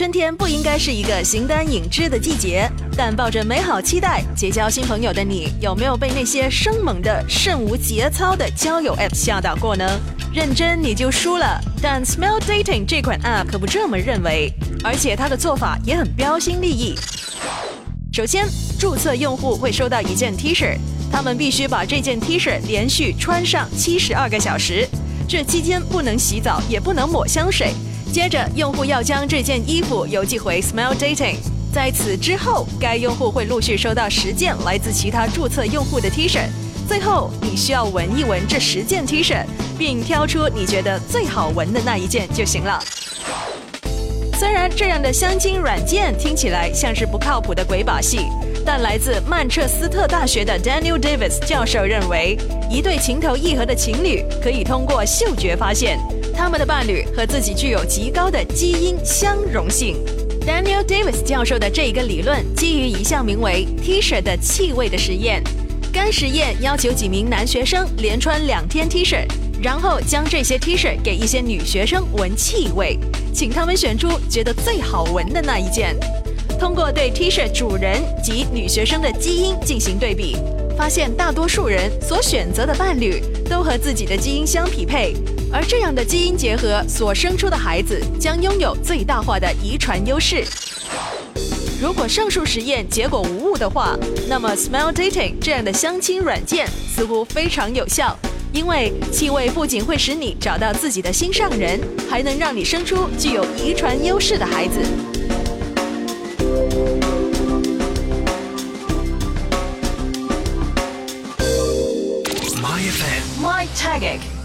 春天不应该是一个形单影只的季节，但抱着美好期待结交新朋友的你，有没有被那些生猛的、甚无节操的交友 App 吓到过呢？认真你就输了。但 Smell Dating 这款 App 可不这么认为，而且它的做法也很标新立异。首先，注册用户会收到一件 T 恤，他们必须把这件 T 恤连续穿上七十二个小时，这期间不能洗澡，也不能抹香水。接着，用户要将这件衣服邮寄回 Smell Dating。在此之后，该用户会陆续收到十件来自其他注册用户的 T 恤。最后，你需要闻一闻这十件 T 恤，并挑出你觉得最好闻的那一件就行了。虽然这样的相亲软件听起来像是不靠谱的鬼把戏，但来自曼彻斯特大学的 Daniel Davis 教授认为，一对情投意合的情侣可以通过嗅觉发现。他们的伴侣和自己具有极高的基因相容性。Daniel Davis 教授的这一个理论基于一项名为 T 恤的气味的实验。该实验要求几名男学生连穿两天 T 恤，然后将这些 T 恤给一些女学生闻气味，请他们选出觉得最好闻的那一件。通过对 T 恤主人及女学生的基因进行对比，发现大多数人所选择的伴侣都和自己的基因相匹配。而这样的基因结合所生出的孩子将拥有最大化的遗传优势。如果上述实验结果无误的话，那么 Smell Dating 这样的相亲软件似乎非常有效，因为气味不仅会使你找到自己的心上人，还能让你生出具有遗传优势的孩子。IFM. My Tagic.